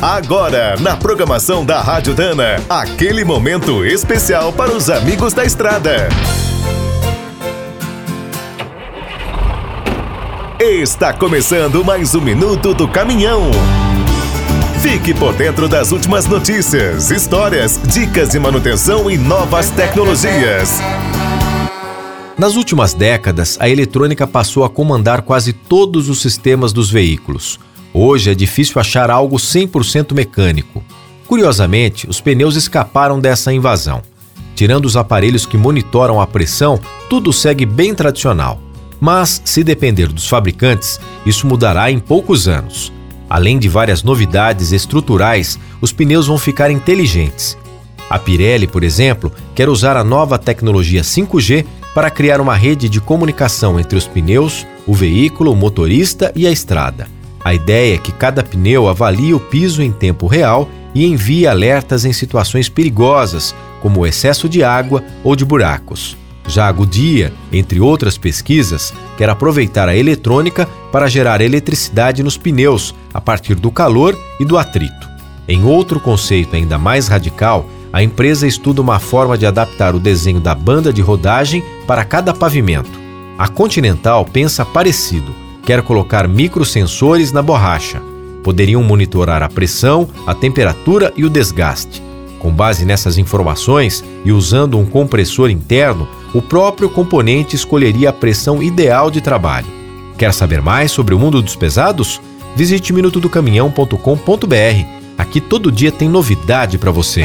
Agora, na programação da Rádio Dana, aquele momento especial para os amigos da estrada. Está começando mais um minuto do caminhão. Fique por dentro das últimas notícias, histórias, dicas de manutenção e novas tecnologias. Nas últimas décadas, a eletrônica passou a comandar quase todos os sistemas dos veículos. Hoje é difícil achar algo 100% mecânico. Curiosamente, os pneus escaparam dessa invasão. Tirando os aparelhos que monitoram a pressão, tudo segue bem tradicional. Mas, se depender dos fabricantes, isso mudará em poucos anos. Além de várias novidades estruturais, os pneus vão ficar inteligentes. A Pirelli, por exemplo, quer usar a nova tecnologia 5G para criar uma rede de comunicação entre os pneus, o veículo, o motorista e a estrada. A ideia é que cada pneu avalie o piso em tempo real e envie alertas em situações perigosas, como o excesso de água ou de buracos. Já a Goodyear, entre outras pesquisas, quer aproveitar a eletrônica para gerar eletricidade nos pneus a partir do calor e do atrito. Em outro conceito ainda mais radical, a empresa estuda uma forma de adaptar o desenho da banda de rodagem para cada pavimento. A Continental pensa parecido, quer colocar microsensores na borracha. Poderiam monitorar a pressão, a temperatura e o desgaste. Com base nessas informações e usando um compressor interno, o próprio componente escolheria a pressão ideal de trabalho. Quer saber mais sobre o mundo dos pesados? Visite minutodocaminhão.com.br. Aqui todo dia tem novidade para você.